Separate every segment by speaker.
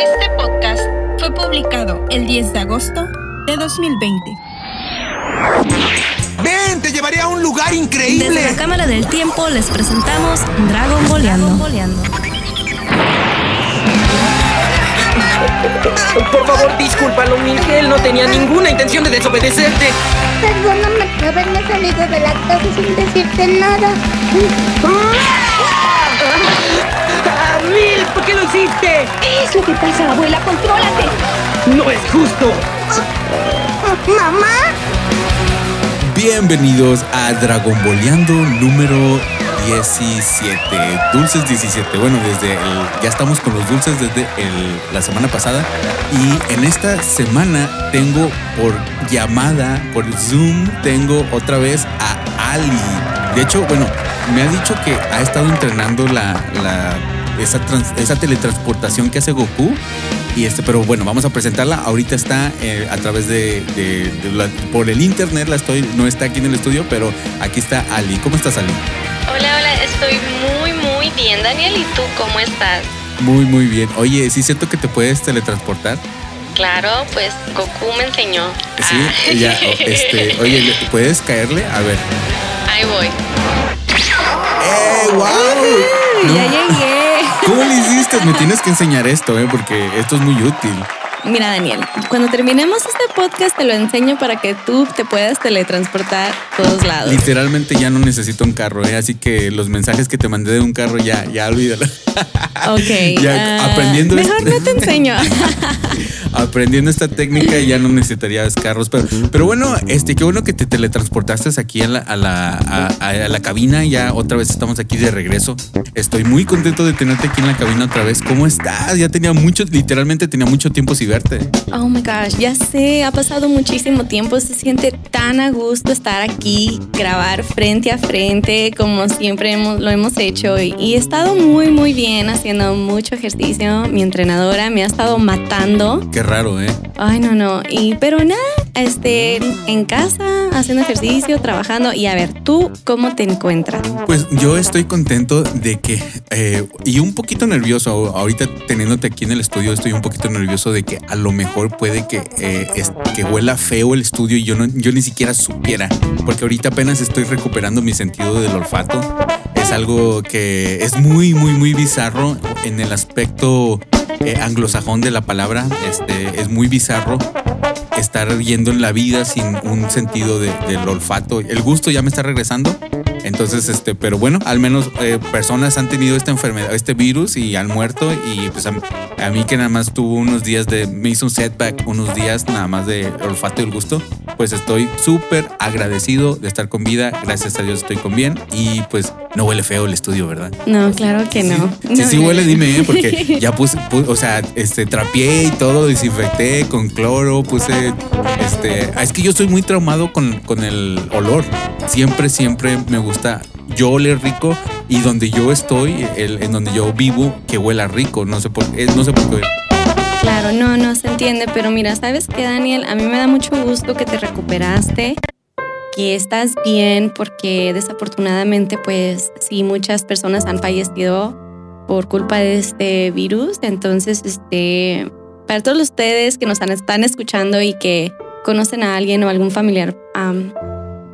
Speaker 1: Este podcast fue publicado el 10 de agosto de 2020.
Speaker 2: ¡Ven! ¡Te llevaré a un lugar increíble!
Speaker 3: Desde la Cámara del Tiempo les presentamos Dragon Boleando.
Speaker 4: Por favor, discúlpalo, Miguel. No tenía ninguna intención de desobedecerte.
Speaker 5: Perdóname por haberme salido de la casa sin decirte nada.
Speaker 4: ¡Ah, Mil! ¿Por qué lo hiciste?
Speaker 5: ¿Qué es lo que pasa, abuela? ¡Contrólate!
Speaker 4: No es justo.
Speaker 5: ¿Mamá?
Speaker 6: Bienvenidos a Dragon Boleando número 17. Dulces 17. Bueno, desde el, ya estamos con los dulces desde el- la semana pasada. Y en esta semana tengo por llamada, por Zoom, tengo otra vez a Ali. De hecho, bueno, me ha dicho que ha estado entrenando la, la- esa, trans- esa teletransportación que hace Goku. Y este, pero bueno, vamos a presentarla. Ahorita está eh, a través de, de- de la- por el internet, la estoy, no está aquí en el estudio, pero aquí está Ali. ¿Cómo estás, Ali?
Speaker 7: Hola, hola, estoy muy, muy bien, Daniel. ¿Y tú cómo estás?
Speaker 6: Muy, muy bien. Oye, ¿sí es cierto que te puedes teletransportar?
Speaker 7: Claro, pues Goku me enseñó.
Speaker 6: Sí,
Speaker 7: Ah.
Speaker 6: ya, este, oye, ¿le- ¿puedes caerle? A ver.
Speaker 7: Ahí voy.
Speaker 6: ¡Eh, wow!
Speaker 3: Ya llegué.
Speaker 6: ¿Cómo le hiciste? Me tienes que enseñar esto, ¿eh? Porque esto es muy útil.
Speaker 3: Mira, Daniel, cuando terminemos este podcast te lo enseño para que tú te puedas teletransportar a todos lados.
Speaker 6: Literalmente ya no necesito un carro, ¿eh? Así que los mensajes que te mandé de un carro ya, ya olvídalo.
Speaker 3: Ok.
Speaker 6: Ya,
Speaker 3: ah,
Speaker 6: aprendiendo
Speaker 3: Mejor
Speaker 6: este-
Speaker 3: no te enseño.
Speaker 6: Aprendiendo esta técnica ya no necesitarías carros. Pero, pero bueno, este, qué bueno que te teletransportaste aquí a la, a, la, a- a la cabina. Ya otra vez estamos aquí de regreso. Estoy muy contento de tenerte aquí en la cabina otra vez. ¿Cómo estás? Ya tenía mucho, literalmente tenía mucho tiempo sin verte.
Speaker 3: Oh my gosh, ya sé, ha pasado muchísimo tiempo. Se siente tan a gusto estar aquí, grabar frente a frente, como siempre hemos- lo hemos hecho. Y, y he estado muy, muy bien haciendo mucho ejercicio. Mi entrenadora me ha estado matando.
Speaker 6: Qué raro, ¿eh?
Speaker 3: Ay, no, no. Y, pero nada, este, en casa, haciendo ejercicio, trabajando. Y a ver, ¿tú cómo te encuentras?
Speaker 6: Pues yo estoy contento de que, eh, y un poquito nervioso, ahorita teniéndote aquí en el estudio, estoy un poquito nervioso de que a lo mejor puede que, eh, es- que huela feo el estudio y yo, no, yo ni siquiera supiera, porque ahorita apenas estoy recuperando mi sentido del olfato. Es algo que es muy, muy, muy bizarro en el aspecto eh, anglosajón de la palabra. Este, es muy bizarro estar yendo en la vida sin un sentido de- del olfato. El gusto ya me está regresando. Entonces, este, pero bueno, al menos eh, personas han tenido esta enfermedad, este virus y han muerto. Y pues a, a mí que nada más tuvo unos días de, me hizo un setback, unos días nada más de olfato y el gusto. Pues estoy súper agradecido de estar con vida. Gracias a Dios estoy con bien. Y pues no huele feo el estudio, ¿verdad?
Speaker 3: No, claro que no.
Speaker 6: Sí, sí,
Speaker 3: No,
Speaker 6: sí huele, dime, ¿eh? porque ya puse, pu- o sea, este, trapié y todo, desinfecté con cloro, puse, este, ah, es que yo estoy muy traumado con, con el olor. Siempre, siempre me gusta yo oler rico y donde yo estoy, el- en donde yo vivo, que huela rico. No sé por, eh, no sé por qué.
Speaker 3: Claro, no, no se entiende, pero mira, ¿sabes qué, Daniel? A mí me da mucho gusto que te recuperaste, que estás bien, porque desafortunadamente, pues sí, muchas personas han fallecido por culpa de este virus. Entonces, este, para todos ustedes que nos están escuchando y que conocen a alguien o algún familiar am,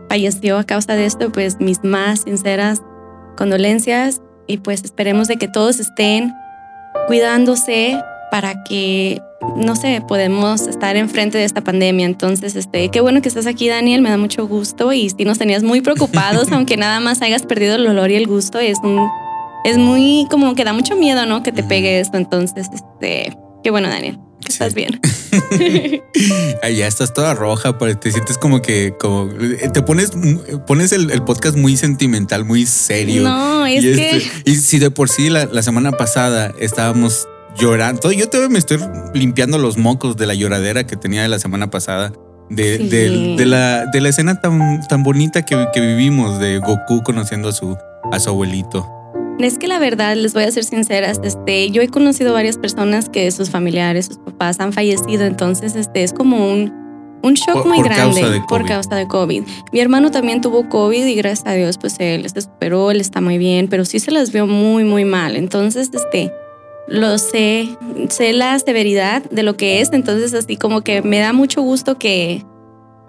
Speaker 3: falleció a causa de esto, pues mis más sinceras condolencias y pues esperemos de que todos estén cuidándose para que, no sé, podemos estar enfrente de esta pandemia. Entonces, este, qué bueno que estás aquí, Daniel, me da mucho gusto y si nos tenías muy preocupados, aunque nada más hayas perdido el olor y el gusto, es un, es muy, como que da mucho miedo, ¿no? Que te pegue esto. Entonces, este, qué bueno, Daniel, que estás
Speaker 6: Sí.
Speaker 3: bien.
Speaker 6: Ay, ya estás toda roja, pero te sientes como que, como, te pones, pones el, el podcast muy sentimental, muy serio.
Speaker 3: No, es
Speaker 6: y,
Speaker 3: que...
Speaker 6: este- y si de por sí la, la semana pasada estábamos llorando, yo todavía me estoy limpiando los mocos de la lloradera que tenía de la semana pasada. De,
Speaker 3: Sí.
Speaker 6: de- de la, de la escena tan, tan bonita que, que vivimos de Goku conociendo a su, a su abuelito.
Speaker 3: Es que la verdad, les voy a ser sinceras, este, yo he conocido varias personas que sus familiares, sus papás han fallecido, entonces este es como un, un shock
Speaker 6: Por-
Speaker 3: muy
Speaker 6: por
Speaker 3: grande
Speaker 6: causa
Speaker 3: por causa de COVID. Mi hermano también tuvo COVID y gracias a Dios pues él se superó, él está muy bien, pero sí se las vio muy muy mal. Entonces, este, lo sé, sé la severidad de lo que es, entonces así como que me da mucho gusto que,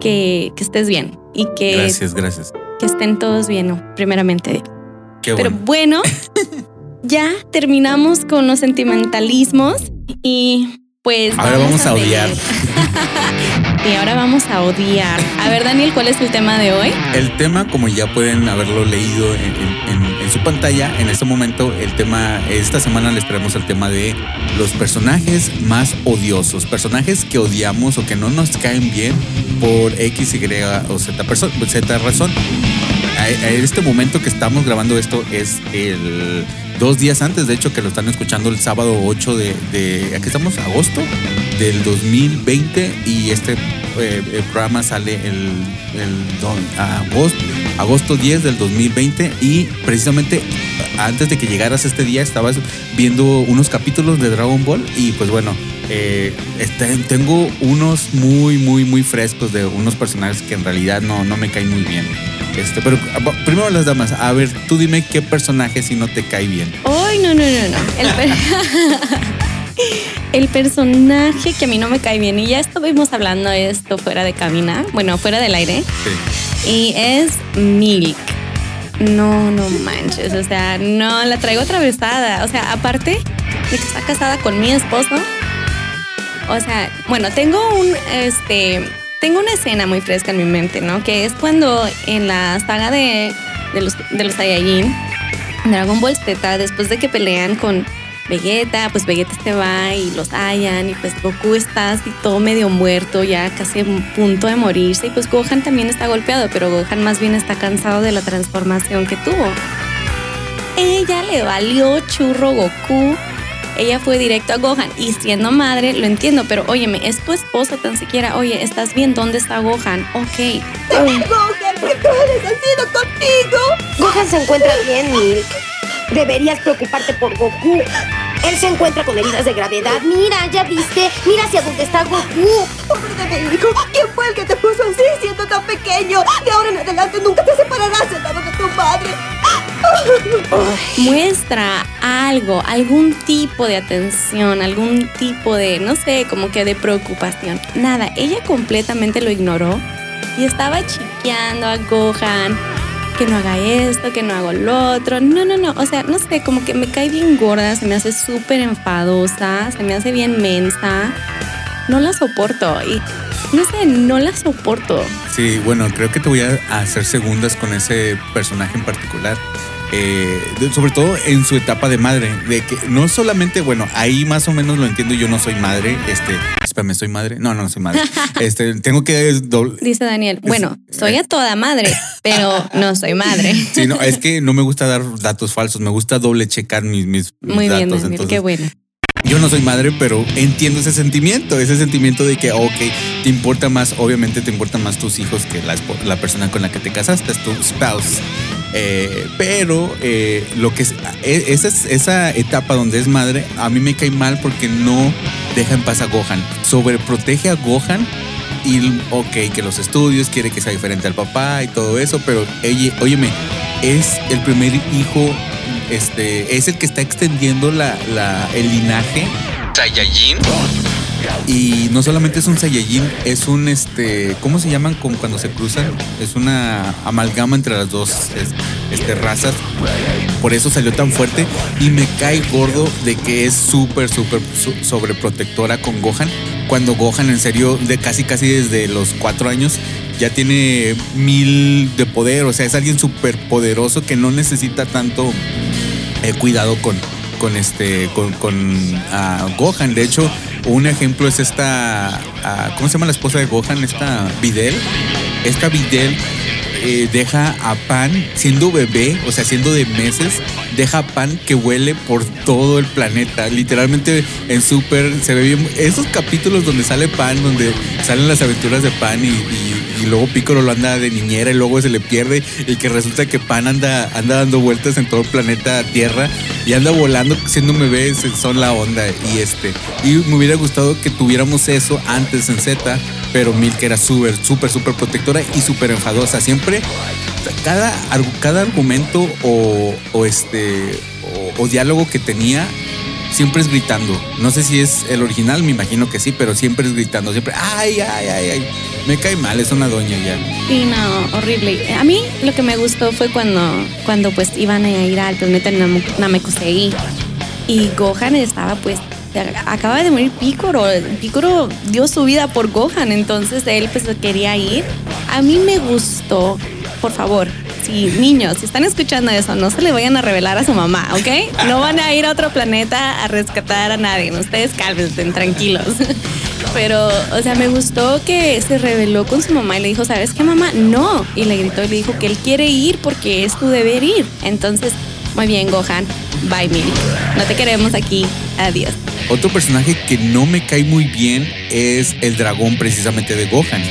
Speaker 3: que, que estés bien y que,
Speaker 6: Gracias, gracias.
Speaker 3: que estén todos bien, ¿no? primeramente.
Speaker 6: Qué
Speaker 3: Pero
Speaker 6: bueno.
Speaker 3: bueno, ya terminamos con los sentimentalismos y pues...
Speaker 6: Ahora vamos a odiar.
Speaker 3: y ahora vamos a odiar. A ver, Daniel, ¿cuál es el tema de hoy?
Speaker 6: El tema, como ya pueden haberlo leído en su pantalla, en este momento, el tema, esta semana les traemos el tema de los personajes más odiosos, personajes que odiamos o que no nos caen bien por X, Y o Z, perso- Z razón. A, a este momento que estamos grabando esto es el dos días antes, de hecho, que lo están escuchando el sábado 8 de, de aquí estamos, agosto del 2020 y este eh, programa sale el, el do- agosto, agosto 10 del 2020 y precisamente antes de que llegaras este día estabas viendo unos capítulos de Dragon Ball y pues bueno, eh, este, tengo unos muy, muy, muy frescos de unos personajes que en realidad no, no me caen muy bien. Este, pero ah, primero las damas, a ver, tú dime qué personaje si no te cae bien.
Speaker 3: Ay, no, no, no, no. El, per- el personaje que a mí no me cae bien, y ya estuvimos hablando de esto fuera de cabina, bueno, fuera del aire,
Speaker 6: Sí.
Speaker 3: y es Milk. No, no manches, o sea, no, la traigo atravesada. O sea, aparte de que está casada con mi esposo, o sea, bueno, tengo un, este, tengo una escena muy fresca en mi mente, ¿no? Que es cuando en la saga de, de los, de los Saiyajin, Dragon Ball Z, después de que pelean con Vegeta, pues Vegeta se va y los hallan y pues Goku está así todo medio muerto, ya casi a punto de morirse y pues Gohan también está golpeado, pero Gohan más bien está cansado de la transformación que tuvo. Ella le valió churro Goku. Ella fue directo a Gohan y siendo madre lo entiendo, pero óyeme, es tu esposa tan siquiera, oye, ¿estás bien? ¿Dónde está Gohan? Ok.
Speaker 5: Gohan, ¿qué sido contigo?
Speaker 8: Gohan se encuentra bien, Milk. Deberías preocuparte por Goku. Él se encuentra con heridas de gravedad. Mira, ya viste. Mira hacia dónde está Goku.
Speaker 5: Pobre de mi hijo, ¿quién fue el que te puso así siendo tan pequeño? De ahora en adelante nunca te separarás de tu madre.
Speaker 3: muestra algo, algún tipo de atención, algún tipo de, no sé, como que de preocupación. Nada, ella completamente lo ignoró y estaba chiqueando a Gohan, que no haga esto, que no haga lo otro. No, no, no, o sea, no sé, como que me cae bien gorda, se me hace súper enfadosa, se me hace bien mensa. No la soporto y no sé, no la soporto.
Speaker 6: Sí, bueno, creo que te voy a hacer segundas con ese personaje en particular. Eh, sobre todo en su etapa de madre, de que no solamente, bueno, ahí más o menos lo entiendo, yo no soy madre, este, espérame, soy madre, no, no soy madre, este, tengo que dobl-
Speaker 3: Dice Daniel, bueno, soy a toda madre, pero no soy madre.
Speaker 6: Sí, no, es que no me gusta dar datos falsos, me gusta doble checar mis, mis, mis
Speaker 3: Muy bien,
Speaker 6: datos.
Speaker 3: Daniel,
Speaker 6: entonces,
Speaker 3: qué bueno.
Speaker 6: Yo no soy madre, pero entiendo ese sentimiento, ese sentimiento de que, ok, te importa más, obviamente te importan más tus hijos que la, la persona con la que te casaste, es tu spouse. Eh, pero eh, lo que es, e- esa, es- esa etapa donde es madre, a mí me cae mal porque no deja en paz a Gohan. Sobreprotege a Gohan y, ok, que los estudios, quiere que sea diferente al papá y todo eso, pero, oye, óyeme, es el primer hijo, este, es el que está extendiendo la, la- el linaje. Saiyajin. Y no solamente es un Saiyajin, es un este, ¿cómo se llaman cuando se cruzan? Es una amalgama entre las dos es- este, razas. Por eso salió tan fuerte y me cae gordo de que es súper, súper sobreprotectora con Gohan. Cuando Gohan en serio, de casi, casi desde los cuatro años, ya tiene mil de poder. O sea, es alguien súper poderoso que no necesita tanto eh, cuidado con, con este con, con Gohan. De hecho, un ejemplo es esta ¿cómo se llama la esposa de Gohan? Esta Videl. Esta Videl eh, deja a Pan siendo bebé, o sea, siendo de meses, deja a Pan que huele por todo el planeta. Literalmente en Super se ve bien. Esos capítulos donde sale Pan, donde salen las aventuras de Pan y, y- y luego Piccolo lo anda de niñera y luego se le pierde y que resulta que Pan anda, anda dando vueltas en todo el planeta Tierra y anda volando siendo un bebé, son la onda. Y este, y me hubiera gustado que tuviéramos eso antes en Z, pero Milk era súper, súper, súper protectora y súper enfadosa. Siempre, cada, cada argumento o, o este, o, o diálogo que tenía siempre es gritando. No sé si es el original, me imagino que sí, pero siempre es gritando. Siempre, ay, ay, ay, ay. Me cae mal, es una doña ya.
Speaker 3: Sí, no, horrible. A mí lo que me gustó fue cuando, cuando pues iban a ir al planeta Nam- Namekusei y Gohan estaba pues acaba de morir Picoro. Picoro dio su vida por Gohan, entonces él pues quería ir. A mí me gustó, por favor, si niños, si están escuchando eso, no se le vayan a revelar a su mamá, ¿ok? No van a ir a otro planeta a rescatar a nadie. Ustedes cálmense, tranquilos. Pero, o sea, me gustó que se reveló con su mamá y le dijo, ¿sabes qué, mamá? No. Y le gritó y le dijo que él quiere ir porque es tu deber ir. Entonces, muy bien, Gohan. Bye, Mili. No te queremos aquí. Adiós.
Speaker 6: Otro personaje que no me cae muy bien es el dragón precisamente de Gohan.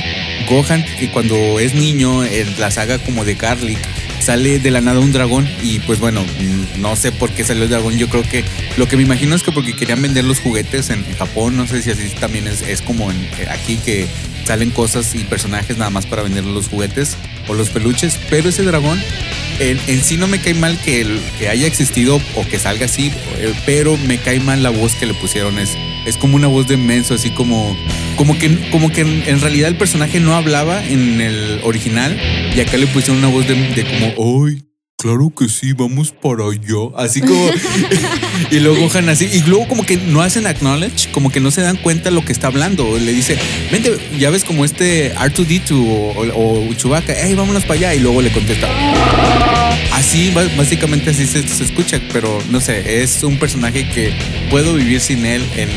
Speaker 6: Gohan, que cuando es niño, en la saga como de Garlic, sale de la nada un dragón y pues bueno, mm, no sé por qué salió el dragón. Yo creo que lo que me imagino es que porque querían vender los juguetes en Japón, no sé si así también es, es como en, eh, aquí que salen cosas y personajes nada más para vender los juguetes o los peluches, pero ese dragón en, en sí no me cae mal que, que haya existido o que salga así, eh, pero me cae mal la voz que le pusieron. Es, es como una voz de menso, así como, como que, como que en, realidad el personaje no hablaba en el original y acá le pusieron una voz de, de como, ¡ay! Claro que sí, vamos para allá. Así como. y luego Gohan así. Y luego, como que no hacen acknowledge, como que no se dan cuenta lo que está hablando. Le dice, vente, ya ves como este R2D2 o, o Chewbacca, hey, vámonos para allá. Y luego le contesta. Así, básicamente así se, se escucha, pero no sé, es un personaje que puedo vivir sin él en,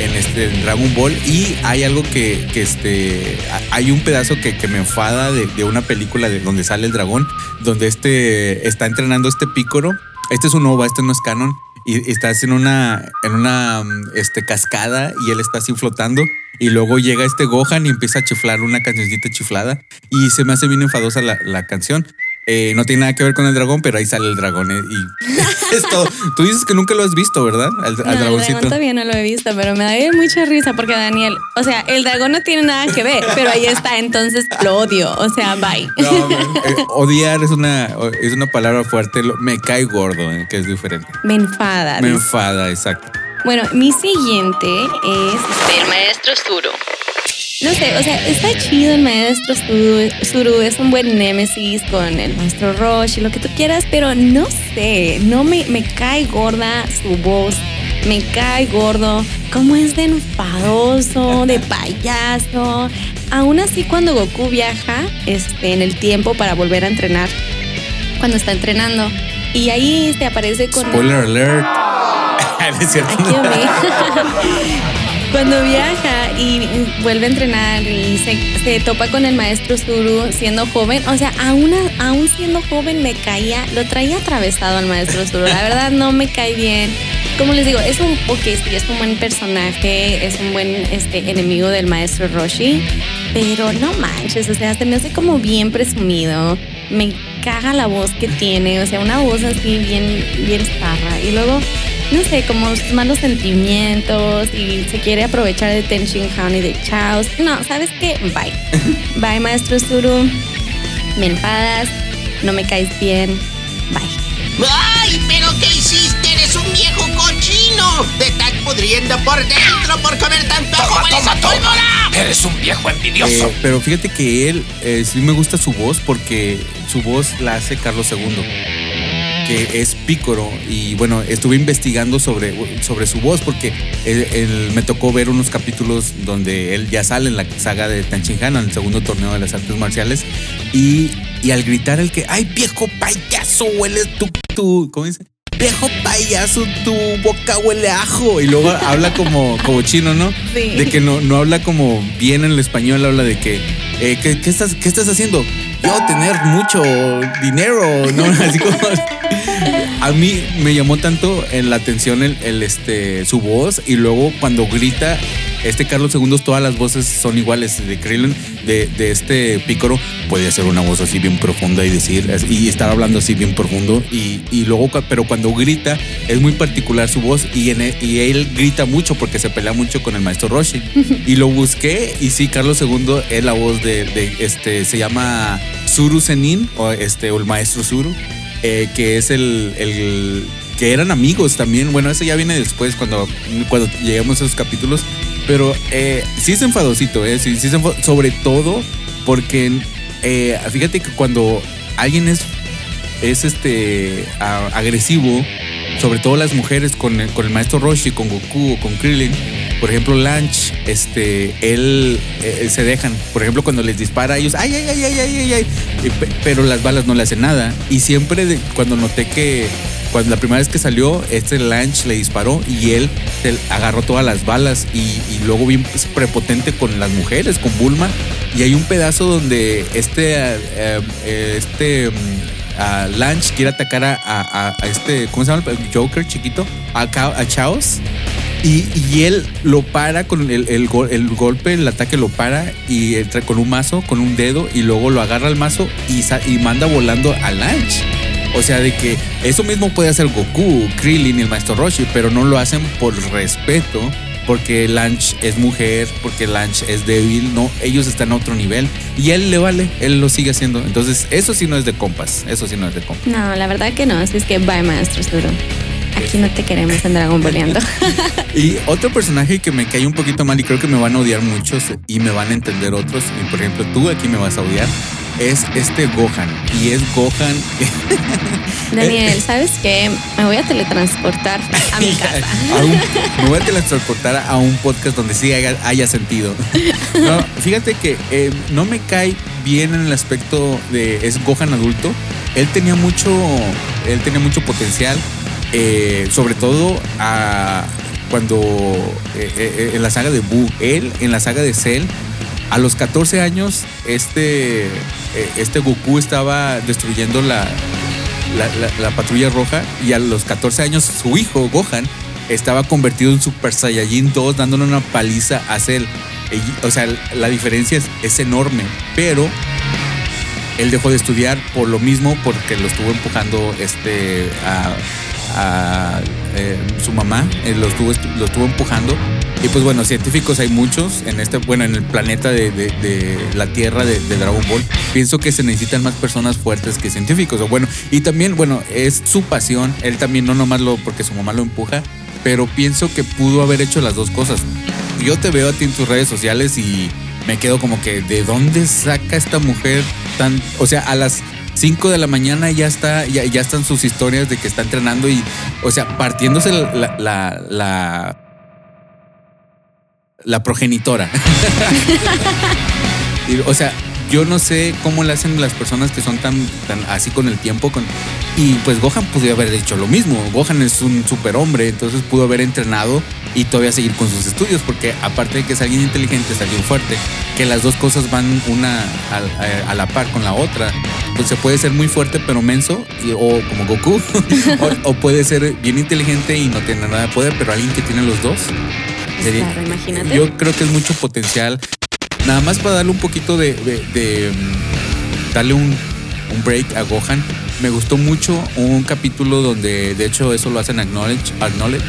Speaker 6: en este Dragon Ball. Y hay algo que, este, hay un pedazo que, me enfada de, una película de donde sale el dragón, donde este está entrenando este pícoro. Este es un OVA, este no es canon. Y estás en una, en una este, cascada y él está así flotando. Y luego llega este Gohan y empieza a chiflar una cancioncita chiflada. Y se me hace bien enfadosa la, la canción. Eh, no tiene nada que ver con el dragón, pero ahí sale el dragón. eh, y es todo. Tú dices que nunca lo has visto, ¿verdad? Al, al
Speaker 3: No, el
Speaker 6: dragoncito.
Speaker 3: dragón todavía no lo he visto, pero me da mucha risa porque Daniel, o sea, el dragón no tiene nada que ver, pero ahí está, entonces lo odio. O sea, bye.
Speaker 6: No, man, eh, odiar es una, es una palabra fuerte. Me cae gordo, eh, que es diferente.
Speaker 3: Me enfada.
Speaker 6: Me
Speaker 3: dice.
Speaker 6: enfada, exacto.
Speaker 3: Bueno, mi siguiente es
Speaker 7: Del maestro Zuro.
Speaker 3: No sé, o sea, está chido el maestro Zuru, Zuru, es un buen némesis con el maestro Roche y lo que tú quieras, pero no sé, no me, me cae gorda su voz, me cae gordo, cómo es de enfadoso, de payaso. Aún así, cuando Goku viaja este, en el tiempo para volver a entrenar, cuando está entrenando, y ahí se aparece con...
Speaker 6: Spoiler alert.
Speaker 3: Cuando viaja y vuelve a entrenar y se, topa con el maestro Zuru siendo joven, o sea, aún, aún siendo joven me caía, lo traía atravesado al maestro Zuru. La verdad no me cae bien. Como les digo, es un, ok, sí, es un buen personaje, es un buen este, enemigo del maestro Roshi, pero no manches, o sea, se me hace como bien presumido. Caga la voz que tiene, o sea, una voz así bien, bien zarra. Y luego no sé, como sus malos sentimientos y se quiere aprovechar de Ten Shin Han y de Chaos. No, ¿sabes qué? Bye. Bye, maestro Zuru. Me enfadas, no me caes bien. Bye.
Speaker 2: ¡Ay, pero qué hiciste! ¡Eres un viejo cochino! ¡Te estás pudriendo por dentro por comer tanto ajo! ¡Hueles a pólvora!
Speaker 9: Eres un viejo envidioso.
Speaker 6: Eh, pero fíjate que él eh, sí me gusta su voz porque su voz la hace Carlos II, que es pícoro. Y bueno, estuve investigando sobre, sobre su voz porque él- él- me tocó ver unos capítulos donde él ya sale en la saga de Tanchinhan, en el segundo torneo de las artes marciales. Y, y al gritar el que, ¡ay, viejo payaso! Hueles tu, tu, ¿cómo dice? Viejo payaso, tu boca huele a ajo. Y luego habla como, como chino, ¿no?
Speaker 3: Sí.
Speaker 6: De que no, no habla como bien en el español, habla de que, eh, ¿qué, qué estás, ¿qué estás haciendo? Yo tener mucho dinero, ¿no? Así como. A mí me llamó tanto en la atención el, el, este, su voz y luego cuando grita, este Carlos II, todas las voces son iguales de Krillin, de, de este pícoro, puede hacer una voz así bien profunda y decir, y estar hablando así bien profundo. Y, y luego, pero cuando grita, es muy particular su voz y, en e- y él grita mucho porque se pelea mucho con el maestro Roshi. Y lo busqué y sí, Carlos II es la voz de, de, este, se llama Zuru Zenin o, este, o el maestro Zuru, eh, que es el, el que eran amigos también. Bueno, eso ya viene después cuando, cuando lleguemos a esos capítulos. Pero eh, sí es enfadosito, ¿eh? Sobre todo porque eh, fíjate que cuando alguien es, es este agresivo, sobre todo las mujeres con el, con el maestro Roshi, con Goku o con Krillin, por ejemplo, Lanch, este, él, se dejan. Por ejemplo, cuando les dispara ellos, ay, ay, ay, ay, ay, ay, ay, pero las balas no le hacen nada. Y siempre cuando noté que, cuando la primera vez que salió, este Lanch le disparó y él se agarró todas las balas y, luego bien prepotente con las mujeres, con Bulma. Y hay un pedazo donde este, eh, eh, este mm, a Lanch quiere atacar a, a- este, ¿cómo se llama? El Joker chiquito, a, a Chaos. Y, y él lo para con el, el gol- el golpe, el ataque lo para y entra con un mazo, con un dedo, y luego lo agarra al mazo y, y manda volando a Lanch. O sea, de que eso mismo puede hacer Goku, Krillin y el Maestro Roshi, pero no lo hacen por respeto, porque Lanch es mujer, porque Lanch es débil, no, ellos están a otro nivel y él le vale, él lo sigue haciendo. Entonces, eso sí no es de compas, eso sí no es de compas.
Speaker 3: No, la verdad que no. Así es que bye, maestro Zuro. Aquí no te queremos en Dragon Boleando.
Speaker 6: Y otro personaje que me cae un poquito mal y creo que me van a odiar muchos y me van a entender otros, y por ejemplo tú aquí me vas a odiar, es este Gohan. Y es Gohan.
Speaker 3: Daniel, ¿sabes qué? Me voy a teletransportar a mi casa.
Speaker 6: a un- me voy a teletransportar a un podcast donde sí haya, haya sentido. No, fíjate que eh, no me cae bien en el aspecto de es Gohan adulto. Él tenía mucho, él tenía mucho potencial, eh, sobre todo a- cuando eh, eh, en la saga de Buu, él en la saga de Cell. A los 14 años, este, eh, este Goku estaba destruyendo la, la, la- la patrulla roja y a los 14 años su hijo Gohan estaba convertido en Super Saiyajin 2 dándole una paliza a Cell. O sea, la diferencia es, es enorme, pero él dejó de estudiar por lo mismo porque lo estuvo empujando este a, a, eh, su mamá, eh, lo, estuvo, estu- lo estuvo empujando. Y pues bueno, científicos hay muchos en este, bueno, en el planeta de, de- de la Tierra de, de Dragon Ball. Pienso que se necesitan más personas fuertes que científicos. O bueno, y también, bueno, es su pasión. Él también no nomás lo porque su mamá lo empuja, pero pienso que pudo haber hecho las dos cosas. Yo te veo a ti en tus redes sociales y me quedo como que, ¿de dónde saca esta mujer tan, o sea, a las 5 de la mañana ya está, ya, ya están sus historias de que está entrenando y, o sea, partiéndose la, la, la, la progenitora. O sea, yo no sé cómo le hacen las personas que son tan, tan así con el tiempo. Y pues Gohan pudo haber hecho lo mismo. Gohan es un superhombre, entonces pudo haber entrenado y todavía seguir con sus estudios, porque aparte de que es alguien inteligente, es alguien fuerte, que las dos cosas van una a, a- a la par con la otra. Pues se puede ser muy fuerte pero menso, y- o como Goku, o, o puede ser bien inteligente y no tener nada de poder, pero alguien que tiene los dos. sería-
Speaker 3: Claro, imagínate.
Speaker 6: Yo creo que es mucho potencial. Nada más para darle un poquito de. de- de, mm, darle un, un break a Gohan. Me gustó mucho un capítulo donde, de hecho, eso lo hacen Acknowledge, acknowledge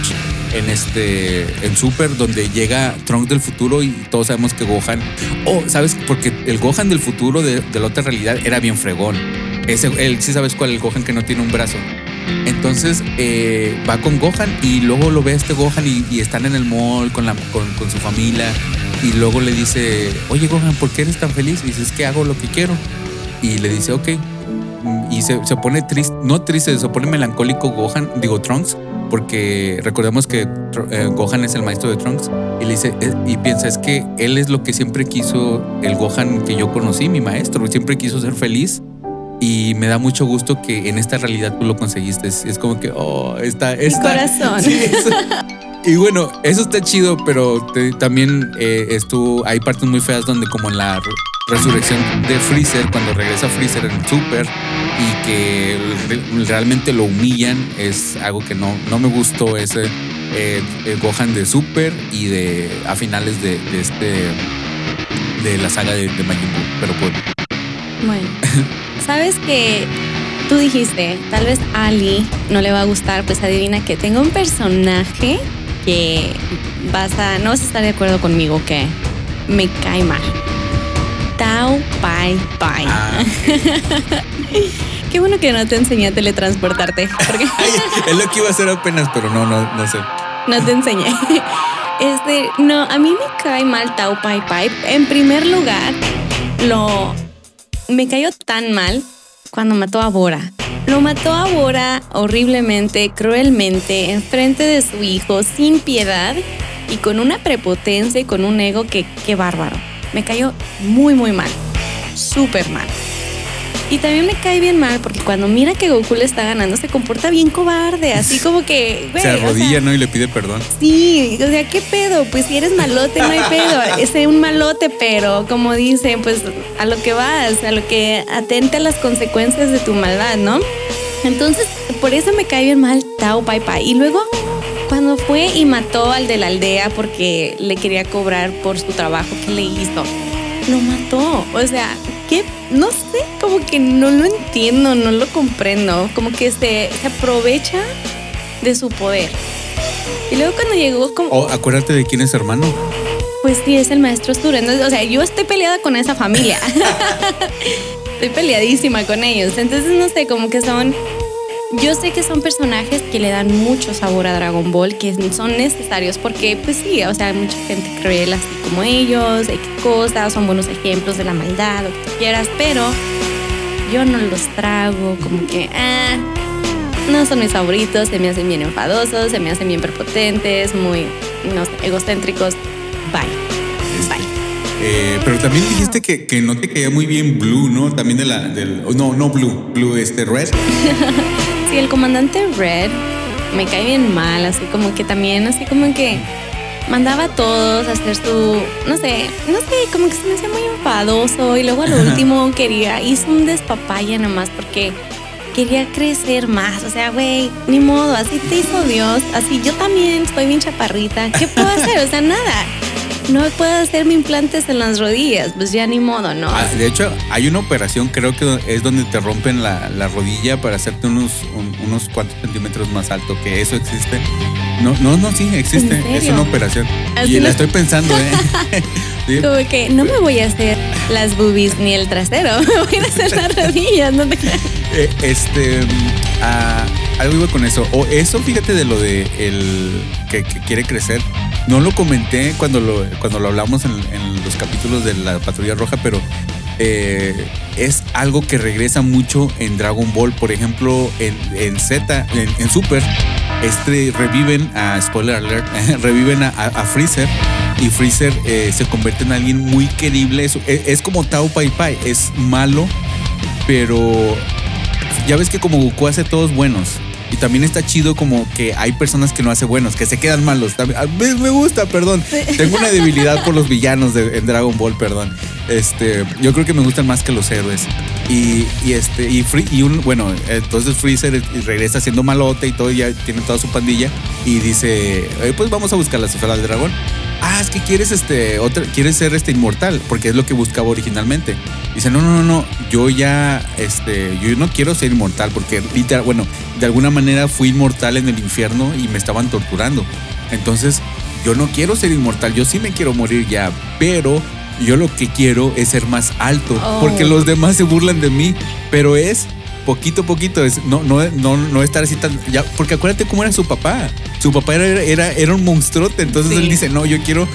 Speaker 6: en este. En Super, donde llega Trunks del futuro y todos sabemos que Gohan. Oh, ¿sabes? Porque el Gohan del futuro de, la otra realidad era bien fregón. Ese, él sí sabes cuál, el Gohan que no tiene un brazo. Entonces eh, va con Gohan y luego lo ve este Gohan y, están en el mall con, la, con, con su familia. Y luego le dice, oye Gohan, ¿por qué eres tan feliz? Y dice, que hago lo que quiero. Y le dice, ok. Y se, se pone triste, no triste, se pone melancólico Gohan, digo Trunks, porque recordemos que eh, Gohan es el maestro de Trunks. Y le dice, eh, y piensa, es que él es lo que siempre quiso el Gohan que yo conocí, mi maestro, siempre quiso ser feliz. Y me da mucho gusto que en esta realidad tú lo conseguiste. Es, es como que, oh, está, está.
Speaker 3: corazón.
Speaker 6: Sí, eso- y bueno, eso está chido, pero te- también eh, estuvo, hay partes muy feas donde como en la resurrección de Freezer, cuando regresa Freezer en Super y que re- realmente lo humillan, es algo que no, no me gustó ese eh, eh, Gohan de Super y de a finales de, de este de la saga de, de Majin Buu. Pero bueno,
Speaker 3: Bueno, sabes que tú dijiste, tal vez Ali no le va a gustar, pues adivina que tengo un personaje que vas a, no vas a estar de acuerdo conmigo que me cae mal. Tao Pai Pai.
Speaker 6: ah,
Speaker 3: Qué bueno que no te enseñé a teletransportarte. Porque
Speaker 6: es lo que iba a hacer apenas, pero no, no, no sé.
Speaker 3: no te enseñé. Este, no, a mí me cae mal Tao Pai Pai. En primer lugar, lo me cayó tan mal cuando mató a Bora. Lo mató a Bora horriblemente, cruelmente, enfrente de su hijo, sin piedad y con una prepotencia y con un ego que, qué bárbaro. Me cayó muy, muy mal. Súper mal. Y también me cae bien mal porque cuando mira que Goku le está ganando se comporta bien cobarde, así como que...
Speaker 6: Se
Speaker 3: o sea,
Speaker 6: arrodilla, ¿no? Y le pide perdón.
Speaker 3: Sí, o sea, ¿qué pedo? Pues si eres malote, no hay pedo. Es un malote, pero como dicen, pues a lo que vas, a lo que atente a las consecuencias de tu maldad, ¿no? Entonces, por eso me cae bien mal Tao Pai Pai. Y luego, cuando fue y mató al de la aldea porque le quería cobrar por su trabajo que le hizo, lo mató. O sea, ¿qué? No sé, como que no lo entiendo, no lo comprendo. Como que se, se aprovecha de su poder. Y luego cuando llegó, como,
Speaker 6: O acuérdate de quién es hermano.
Speaker 3: pues sí, es el maestro. Entonces, o sea, yo estoy peleada con esa familia. estoy peleadísima con ellos. Entonces, no sé, como que son. Yo sé que son personajes que le dan mucho sabor a Dragon Ball, que son necesarios porque, pues sí, o sea, hay mucha gente cruel así como ellos, hay cosas, son buenos ejemplos de la maldad, lo que tú quieras, pero yo no los trago, como que, ah, no son mis favoritos, se me hacen bien enfadosos, se me hacen bien prepotentes, muy, no sé, egocéntricos. Bye. Bye.
Speaker 6: Eh, pero también dijiste que, que no te caía muy bien Blue, ¿no? También de la. Del, no, no Blue. Blue, este Red.
Speaker 3: Sí, el comandante Red me cae bien mal, así como que también, así como que mandaba a todos a hacer su, no sé, no sé, como que se me hacía muy enfadoso y luego a lo último quería, hizo un despapaya nomás porque quería crecer más, o sea, güey, ni modo, así te hizo Dios, así yo también estoy bien chaparrita, ¿qué puedo hacer? O sea, nada. No puedo hacerme implantes en las rodillas, pues ya ni modo, ¿no?
Speaker 6: Ah, de hecho, hay una operación, creo que es donde te rompen la, la rodilla para hacerte unos, un- unos cuantos centímetros más alto, que eso existe. No, no, no, sí, existe.
Speaker 3: ¿En
Speaker 6: Es una operación.
Speaker 3: Así
Speaker 6: y la estoy pensando, ¿eh? Sí.
Speaker 3: Como que no me voy a hacer las boobies ni el trasero, me voy a hacer las rodillas, no te creas.
Speaker 6: Eh, este, ah, algo iba con eso. O eso, fíjate de lo de el que, que quiere crecer. No lo comenté cuando lo, cuando lo hablamos en, los capítulos de la Patrulla Roja, pero eh, es algo que regresa mucho en Dragon Ball. Por ejemplo, en, Z, en, Super, este reviven a spoiler alert, reviven a, Freezer. Y Freezer eh, se convierte en alguien muy querible. Es, es como Tao Pai Pai, es malo, pero ya ves que como Goku hace todos buenos. Y también está chido como que hay personas que no hace buenos, que se quedan malos. Me gusta, perdón. Tengo una debilidad por los villanos de, en Dragon Ball, perdón. Este, yo creo que me gustan más que los héroes. Y, y este, y, Free- y un, bueno, entonces Freezer regresa siendo malote y todo, ya tiene toda su pandilla. Y dice, "Eh, pues vamos a buscar la esfera del dragón. Ah, es que quieres este otra, quieres ser este inmortal, porque es lo que buscaba originalmente. Dice, no, no, no, no, yo ya, este, yo no quiero ser inmortal, porque literal, bueno, de alguna manera fui inmortal en el infierno y me estaban torturando. Entonces, yo no quiero ser inmortal, yo sí me quiero morir ya, pero yo lo que quiero es ser más alto,
Speaker 3: Oh.
Speaker 6: porque los demás se burlan de mí, pero es poquito a poquito, es no, no, no, no estar así tan, ya, porque acuérdate cómo era su papá. Su papá era, era, era un monstruote, entonces
Speaker 3: Sí.
Speaker 6: él dice, no, yo quiero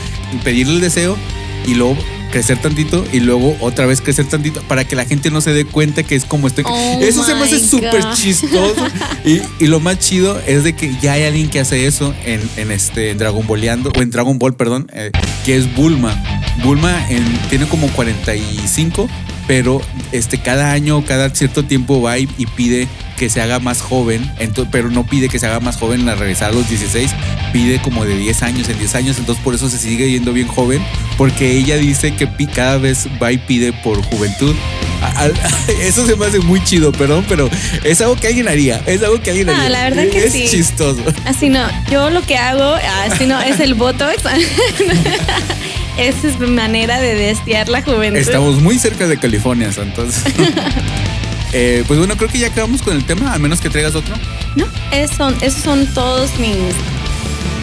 Speaker 6: pedirle el deseo y luego crecer tantito y luego otra vez crecer tantito para que la gente no se dé cuenta que es como estoy.
Speaker 3: Oh
Speaker 6: eso se me hace súper chistoso. Y, y lo más chido es de que ya hay alguien que hace eso en, en este en Dragon Balleando, o en Dragon Ball, perdón, eh, que es Bulma. Bulma en- tiene como 45, pero este, cada año, cada cierto tiempo va y, y pide que se haga más joven, ento- pero no pide que se haga más joven al regresar a los 16, pide como de 10 años en 10 años, entonces por eso se sigue yendo bien joven, porque ella dice que cada vez va y pide por juventud. Eso se me hace muy chido, perdón, pero es algo que alguien haría, es algo que alguien
Speaker 3: No,
Speaker 6: haría.
Speaker 3: la verdad que
Speaker 6: es
Speaker 3: sí.
Speaker 6: chistoso.
Speaker 3: Así no, yo lo que hago, así no, es el Botox. Esa es mi manera de desear la juventud.
Speaker 6: Estamos muy cerca de California, entonces. Eh, pues bueno, creo que ya acabamos con el tema, a menos que traigas otro.
Speaker 3: No, esos son, esos son todos mis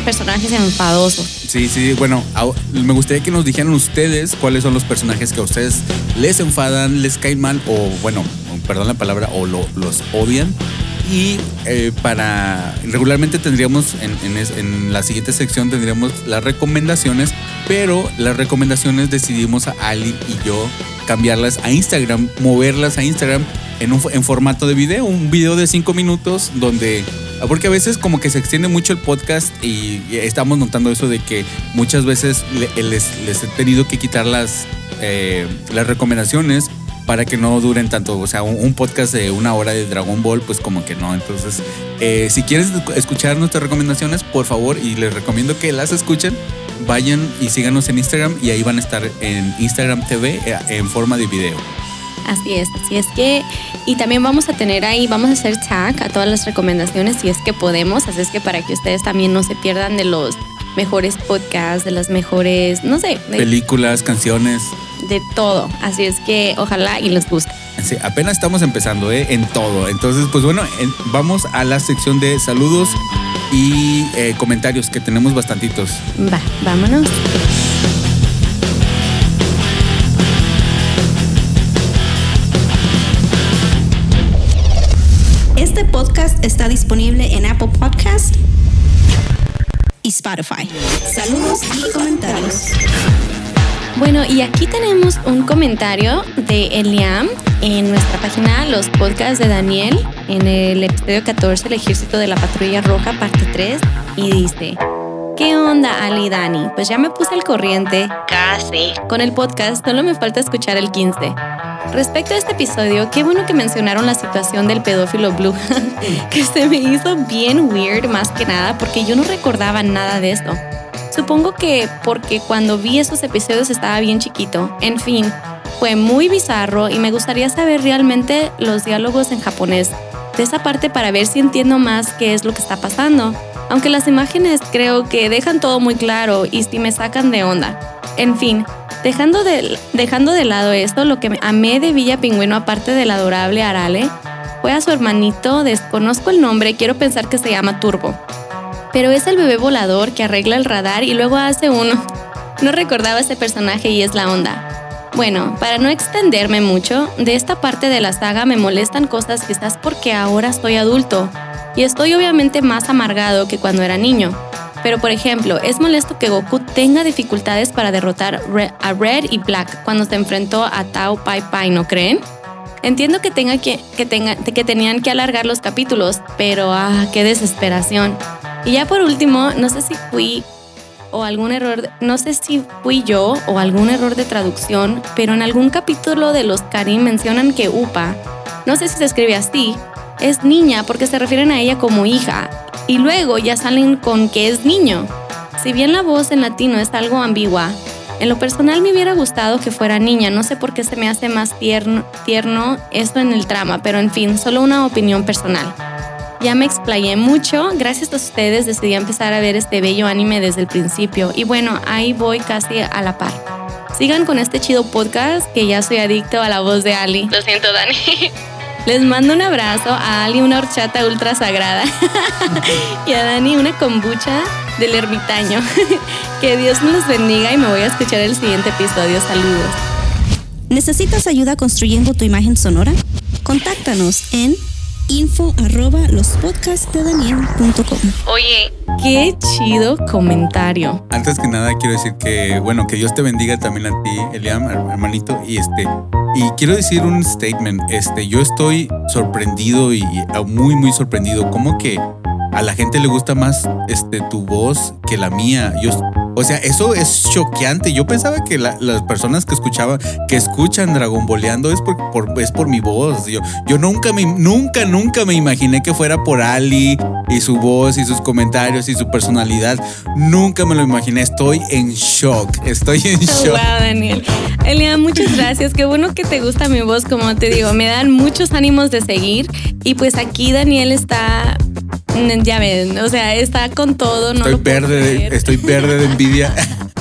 Speaker 3: personajes enfadosos.
Speaker 6: Sí, sí, bueno, me gustaría que nos dijeran ustedes cuáles son los personajes que a ustedes les enfadan, les caen mal o, bueno, perdón la palabra, o lo- los odian. Y eh, para, regularmente tendríamos, en, la siguiente sección tendríamos las recomendaciones, pero las recomendaciones decidimos a Ali y yo cambiarlas a Instagram, moverlas a Instagram en, un, formato de video, un video de cinco minutos donde porque a veces como que se extiende mucho el podcast y estamos notando eso de que muchas veces le- les, les he tenido que quitar las, eh, las recomendaciones para que no duren tanto. O sea, un, un podcast de una hora de Dragon Ball, pues como que no. Entonces, eh, si quieres escuchar nuestras recomendaciones, por favor, y les recomiendo que las escuchen, vayan y síganos en Instagram y ahí van a estar en Instagram TV eh, en forma de video.
Speaker 3: Así es, así es que, y también vamos a tener ahí, vamos a hacer tag a todas las recomendaciones si es que podemos, así es que para que ustedes también no se pierdan de los mejores podcasts, de las mejores, no sé, de,
Speaker 6: Películas, canciones.
Speaker 3: De todo. Así es que ojalá y les guste.
Speaker 6: Sí, apenas estamos empezando ¿eh? en todo. Entonces, pues bueno, en- vamos a la sección de saludos y eh, comentarios, que tenemos bastantitos.
Speaker 3: Va, vámonos.
Speaker 1: Este podcast está disponible en Apple Podcast y Spotify. Saludos y comentarios.
Speaker 3: Bueno, y aquí tenemos un comentario de Eliam en nuestra página Los Podcasts de Daniel, en el episodio 14, El Ejército de la Patrulla Roja, parte 3, y dice, ¿qué onda Ali Dani? Pues ya me puse al corriente
Speaker 7: Casi.
Speaker 3: con el podcast, solo me falta escuchar el 15. Respecto a este episodio, qué bueno que mencionaron la situación del pedófilo Blue, que se me hizo bien weird más que nada porque yo no recordaba nada de esto. Supongo que porque cuando vi esos episodios estaba bien chiquito. En fin, fue muy bizarro y me gustaría saber realmente los diálogos en japonés de esa parte para ver si entiendo más qué es lo que está pasando. Aunque las imágenes creo que dejan todo muy claro y si me sacan de onda. En fin, dejando de, dejando de lado esto, lo que amé de Villa Pingüino aparte del adorable Arale fue a su hermanito, desconozco el nombre, quiero pensar que se llama Turbo. Pero es el bebé volador que arregla el radar y luego hace uno. No recordaba ese personaje y es la onda. Bueno, para no extenderme mucho, de esta parte de la saga me molestan cosas quizás porque ahora soy adulto y estoy obviamente más amargado que cuando era niño. Pero por ejemplo, es molesto que Goku tenga dificultades para derrotar a Red y Black cuando se enfrentó a Tao Pai Pai, ¿no creen? Entiendo que, tenga que, que, que tenían que alargar los capítulos, pero ah, qué desesperación. Y ya por último, no sé si fui o algún error, no sé si fui yo o algún error de traducción, pero en algún capítulo de los Karim mencionan que Upa, no sé si se escribe así, es niña porque se refieren a ella como hija, y luego ya salen con que es niño. Si bien la voz en latino es algo ambigua, en lo personal me hubiera gustado que fuera niña, no sé por qué se me hace más tierno, tierno esto en el trama, pero en fin, solo una opinión personal. Ya me explayé mucho, gracias a ustedes decidí empezar a ver este bello anime desde el principio y bueno, ahí voy casi a la par. Sigan con este chido podcast que ya soy adicto a la voz de Ali.
Speaker 7: Lo siento, Dani.
Speaker 3: Les mando un abrazo a Ali una horchata ultra sagrada y a Dani una kombucha del ermitaño. que Dios me los bendiga y me voy a escuchar el siguiente episodio. Saludos.
Speaker 1: ¿Necesitas ayuda construyendo tu imagen sonora? Contáctanos en info arroba lospodcastdedaniel.com.
Speaker 7: Oye,
Speaker 3: Qué chido comentario.
Speaker 6: Antes que nada, quiero decir que, bueno, que Dios te bendiga también a ti, Eliam, her- hermanito. Y este, y quiero decir un statement. Este, yo estoy sorprendido y y muy, muy sorprendido. Como que a la gente le gusta más este, tu voz que la mía. Yo, o sea, eso es choqueante. Yo pensaba que la- las personas que escuchaban, que escuchan Dragon Boleando es por, por- es por mi voz. Yo, yo nunca, me, nunca, nunca me imaginé que fuera por Ali y su voz y sus comentarios y su personalidad. Nunca me lo imaginé. Estoy en shock. Estoy en shock.
Speaker 3: wow, Daniel. Elia, muchas gracias. Qué bueno que te gusta mi voz, como te digo. Me dan muchos ánimos de seguir. Y pues aquí Daniel está, ya ven, o sea, está con todo. No
Speaker 6: Estoy
Speaker 3: lo
Speaker 6: verde, de, estoy verde de envidia.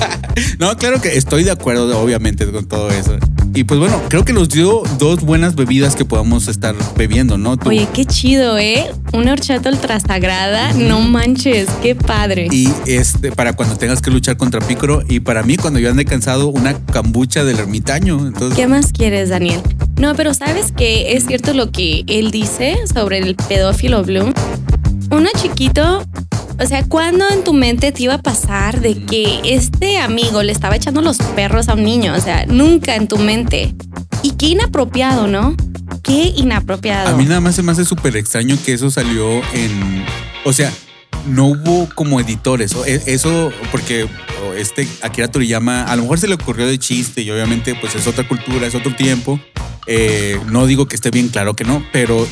Speaker 6: no, claro que estoy de acuerdo, obviamente, con todo eso. y pues bueno, creo que nos dio dos buenas bebidas que podamos estar bebiendo, ¿no? Tú-
Speaker 3: Oye, qué chido, ¿eh? Una horchata ultra sagrada. No manches, qué padre.
Speaker 6: Y este, para cuando tengas que luchar contra Pícoro. Y para mí, cuando yo ande cansado, una cambucha del ermitaño. Entonces,
Speaker 3: ¿Qué más quieres, Daniel? No, pero sabes que es cierto lo que él dice sobre el pedófilo Bloom. Uno chiquito, o sea, ¿cuándo en tu mente te iba a pasar de que este amigo le estaba echando los perros a un niño? O sea, nunca en tu mente. Y qué inapropiado, ¿no? Qué inapropiado.
Speaker 6: a mí nada más se me hace súper extraño que eso salió en. O sea, no hubo como editores. e- Eso, porque este Akira Toriyama, a lo mejor se le ocurrió de chiste y obviamente, pues es otra cultura, es otro tiempo. Eh, no digo que esté bien claro que no, pero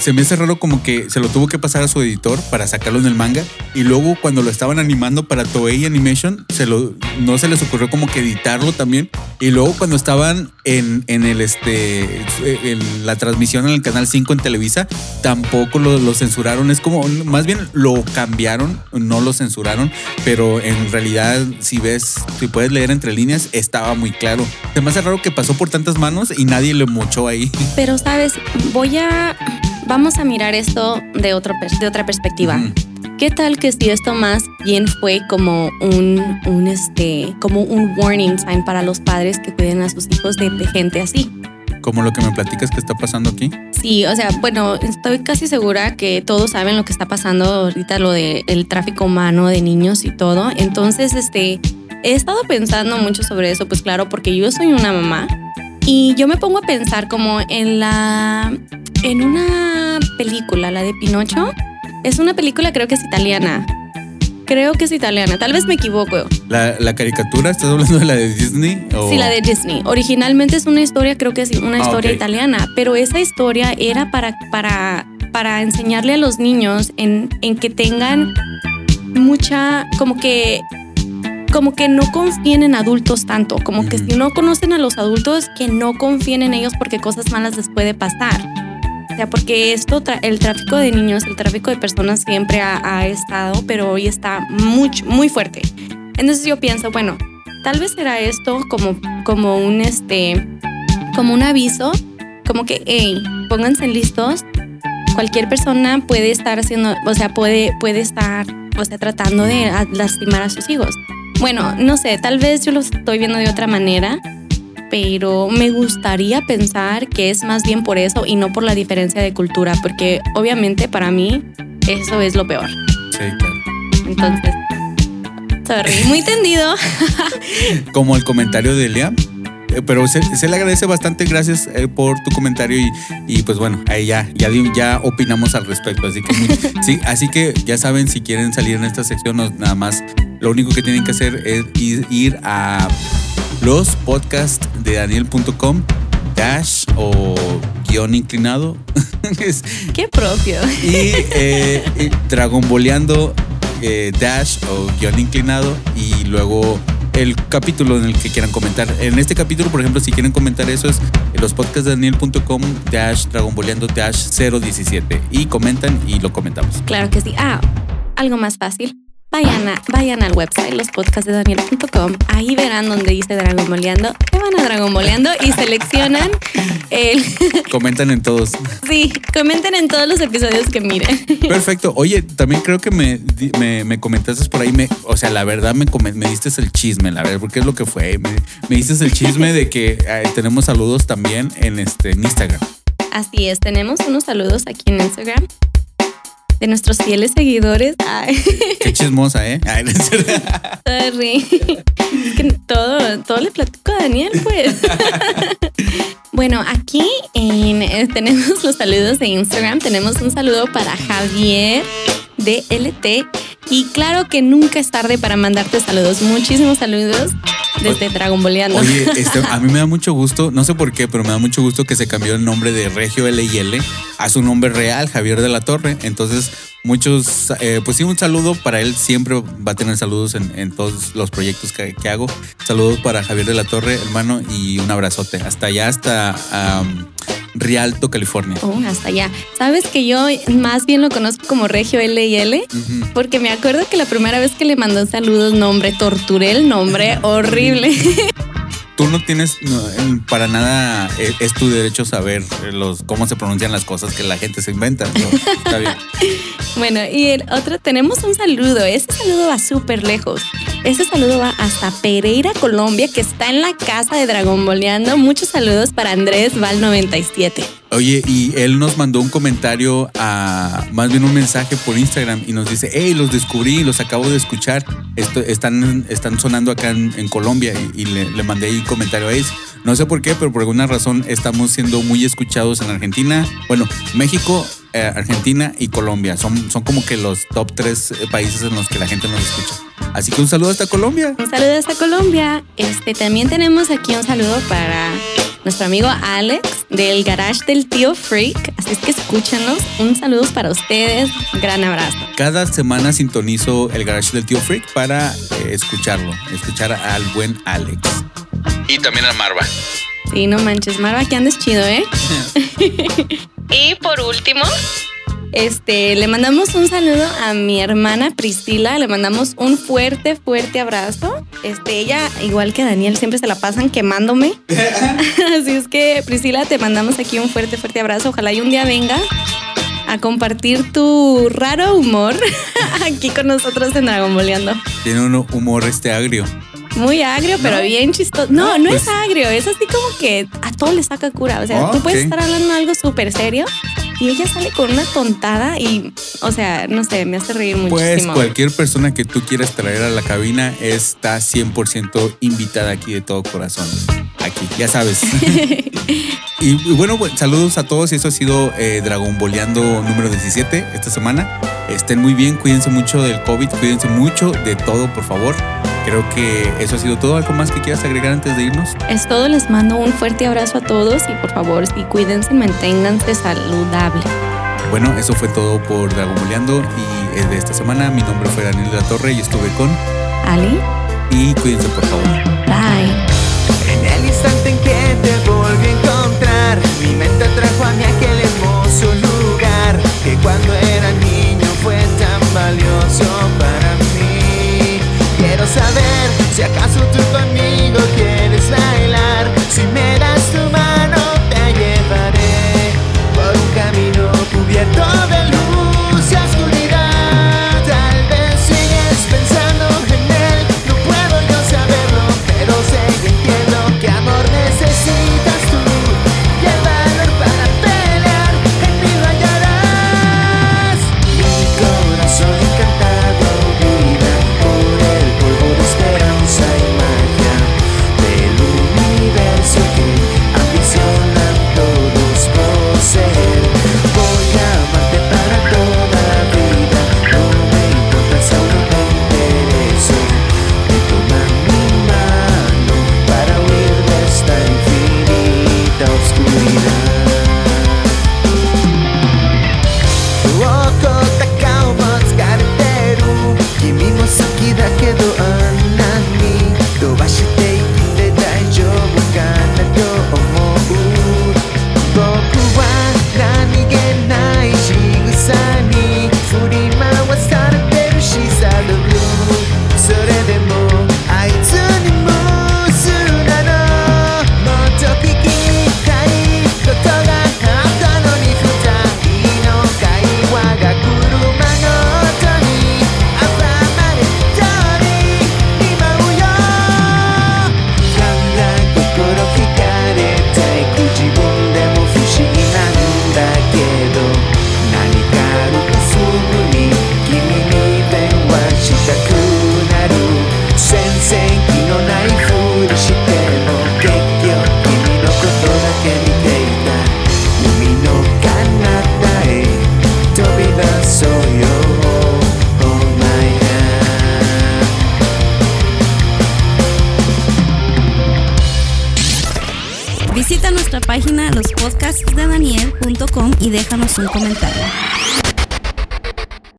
Speaker 6: se me hace raro como que se lo tuvo que pasar a su editor para sacarlo en el manga y luego cuando lo estaban animando para Toei Animation se lo no se les ocurrió como que editarlo también y luego cuando estaban en, en el este en la transmisión en el canal 5 en Televisa tampoco lo, lo censuraron. Es como más bien lo cambiaron no lo censuraron pero en realidad si ves si puedes leer entre líneas estaba muy claro. Se me hace raro que pasó por tantas manos y nadie le mochó ahí.
Speaker 3: Pero, ¿sabes? Voy a... Vamos a mirar esto de, otro, de otra perspectiva. ¿Qué tal que si esto más bien fue como un, un, este, como un warning sign para los padres que cuiden a sus hijos de, de gente así?
Speaker 6: como lo que me platicas que está pasando aquí
Speaker 3: Sí, o sea, bueno, estoy casi segura que todos saben lo que está pasando ahorita, lo del tráfico humano de niños y todo. Entonces, este, he estado pensando mucho sobre eso, pues claro, porque yo soy una mamá y yo me pongo a pensar como en la, en una película, la de Pinocho. Es una película, creo que es italiana. Creo que es italiana, tal vez me equivoco.
Speaker 6: La, la caricatura, ¿estás hablando de la de Disney? O...
Speaker 3: Sí, la de Disney. Originalmente es una historia, creo que es una
Speaker 6: Ah,
Speaker 3: historia italiana, pero esa historia era para, para, para enseñarle a los niños en, en que tengan mucha, como que, como que no confíen en adultos tanto, como que si no conocen a los adultos, que no confíen en ellos porque cosas malas les puede pasar. O sea, porque esto, el tráfico de niños, el tráfico de personas siempre ha, ha estado, pero hoy está mucho, muy fuerte. Entonces yo pienso, bueno, tal vez será esto como, como un este, como un aviso, como que, hey, pónganse listos. Cualquier persona puede estar haciendo, o sea, puede, puede estar, o sea, tratando de lastimar a sus hijos. Bueno, no sé, tal vez yo lo estoy viendo de otra manera, pero me gustaría pensar que es más bien por eso y no por la diferencia de cultura, porque obviamente para mí eso es lo peor.
Speaker 6: Sí, claro.
Speaker 3: Entonces, sorry, muy tendido.
Speaker 6: Como el comentario de Lea. Eh, Pero se, se le agradece bastante, gracias eh, por tu comentario y, y pues bueno, ahí ya, ya, ya opinamos al respecto. Así que, sí, así que ya saben, si quieren salir en esta sección, no- nada más lo único que tienen que hacer es ir, ir a los podcasts de daniel.com dash o guion inclinado
Speaker 3: Qué propio.
Speaker 6: y eh, Dragon Boleando eh, dash o guion inclinado y luego el capítulo en el que quieran comentar. En este capítulo, por ejemplo, si quieren comentar eso es los podcasts de daniel.com dash dragonboleando dash 017 y comentan y lo comentamos.
Speaker 3: Claro que sí. Ah, algo más fácil. Vayan, a- vayan al website, los podcasts de Daniel.com. Ahí verán donde dice Dragon Boleando. Se van a Dragon Boleando y seleccionan el.
Speaker 6: Comentan en todos.
Speaker 3: sí, comenten en todos los episodios que miren.
Speaker 6: Perfecto. Oye, también creo que me, me, me comentaste por ahí, me, o sea, la verdad me, me diste el chisme, la verdad, porque es lo que fue. Me, me diste el chisme de que eh, tenemos saludos también en, este, en Instagram.
Speaker 3: Así es, tenemos unos saludos aquí en Instagram de nuestros fieles seguidores. Ay,
Speaker 6: Qué chismosa, ¿eh? Ay, no es cierto.
Speaker 3: sorry. Es que todo, todo le platico a Daniel, pues. Bueno, aquí en, eh, tenemos los saludos de Instagram. Tenemos un saludo para Javier de LT. Y claro que nunca es tarde para mandarte saludos. Muchísimos saludos desde Dragon Boleando.
Speaker 6: Oye, este, a mí me da mucho gusto, no sé por qué, pero me da mucho gusto que se cambió el nombre de Regio L y L a su nombre real, Javier de la Torre. Entonces, muchos, eh, pues sí, un saludo para él. Siempre va a tener saludos en, en todos los proyectos que, que hago. Saludos para Javier de la Torre, hermano, y un abrazote. Hasta allá, hasta am, Rialto, California.
Speaker 3: Oh, hasta allá. Sabes que yo más bien lo conozco como Regio L y L.
Speaker 6: Ujú.
Speaker 3: Porque me acuerdo que la primera vez que le mandó saludos, nombre, torturé el nombre, horrible.
Speaker 6: tú no tienes no, para nada, es, es tu derecho saber los cómo se pronuncian las cosas que la gente se inventa. ¿no? Está bien.
Speaker 3: Bueno, y el otro, tenemos un saludo. Ese saludo va súper lejos. Ese saludo va hasta Pereira, Colombia, que está en la casa de Dragon Boleando. Muchos saludos para Andrés Val97.
Speaker 6: Oye, y él nos mandó un comentario a, más bien un mensaje por Instagram y nos dice, hey, los descubrí, los acabo de escuchar, Esto, están, están sonando acá en, Colombia y, y le, le mandé ahí un comentario a él. No sé por qué, pero por alguna razón estamos siendo muy escuchados en Argentina. Bueno, México, eh, Argentina y Colombia. Son, son como que los top tres eh, países en los que la gente nos escucha. Así que un saludo hasta Colombia.
Speaker 3: Un saludo hasta Colombia. Este, también tenemos aquí un saludo para nuestro amigo Alex del garage del tío Freak. Así es que escúchanos. Un saludo para ustedes. Gran abrazo.
Speaker 6: Cada semana sintonizo el garage del tío Freak para eh, escucharlo, escuchar al buen Alex. Y también a Marva.
Speaker 3: Sí, no manches, Marva, que andes chido, ¿eh?
Speaker 7: Y por último,
Speaker 3: Este, le mandamos un saludo a mi hermana Priscila, le mandamos un fuerte, fuerte abrazo. Este, ella, igual que Daniel, siempre se la pasan quemándome. Así es que, Priscila, te mandamos aquí un fuerte, fuerte abrazo. Ojalá y un día venga a compartir tu raro humor aquí con nosotros en Dragon Boleando.
Speaker 6: Tiene un humor este agrio.
Speaker 3: Muy agrio, pero bien chistoso. No, no
Speaker 6: pues-
Speaker 3: es agrio, es así como que a todo le saca cura. O sea,
Speaker 6: Ah,
Speaker 3: tú puedes estar hablando algo súper serio y ella sale con una tontada y, o sea, no sé, me hace reír
Speaker 6: Pues
Speaker 3: muchísimo.
Speaker 6: cualquier persona que tú quieras traer a la cabina está 100% invitada aquí de todo corazón. Aquí, ya sabes. y, bueno, pues, saludos a todos. Y eso ha sido eh, Dragon Boleando número 17 esta semana. Estén muy bien, cuídense mucho del COVID, cuídense mucho de todo, por favor. Creo que eso ha sido todo. ¿Algo más que quieras agregar antes de irnos?
Speaker 3: Es todo, les mando un fuerte abrazo a todos y por favor, sí, cuídense, manténganse saludable.
Speaker 6: Bueno, eso fue todo por Dragon Boleando y eh, de esta semana. Mi nombre fue Daniel de la Torre y estuve con.
Speaker 3: Ali,
Speaker 6: Y cuídense, por favor.
Speaker 3: bye.
Speaker 9: En el instante en que te volví a encontrar, mi mente trajo a mí aquel hermoso lugar que cuando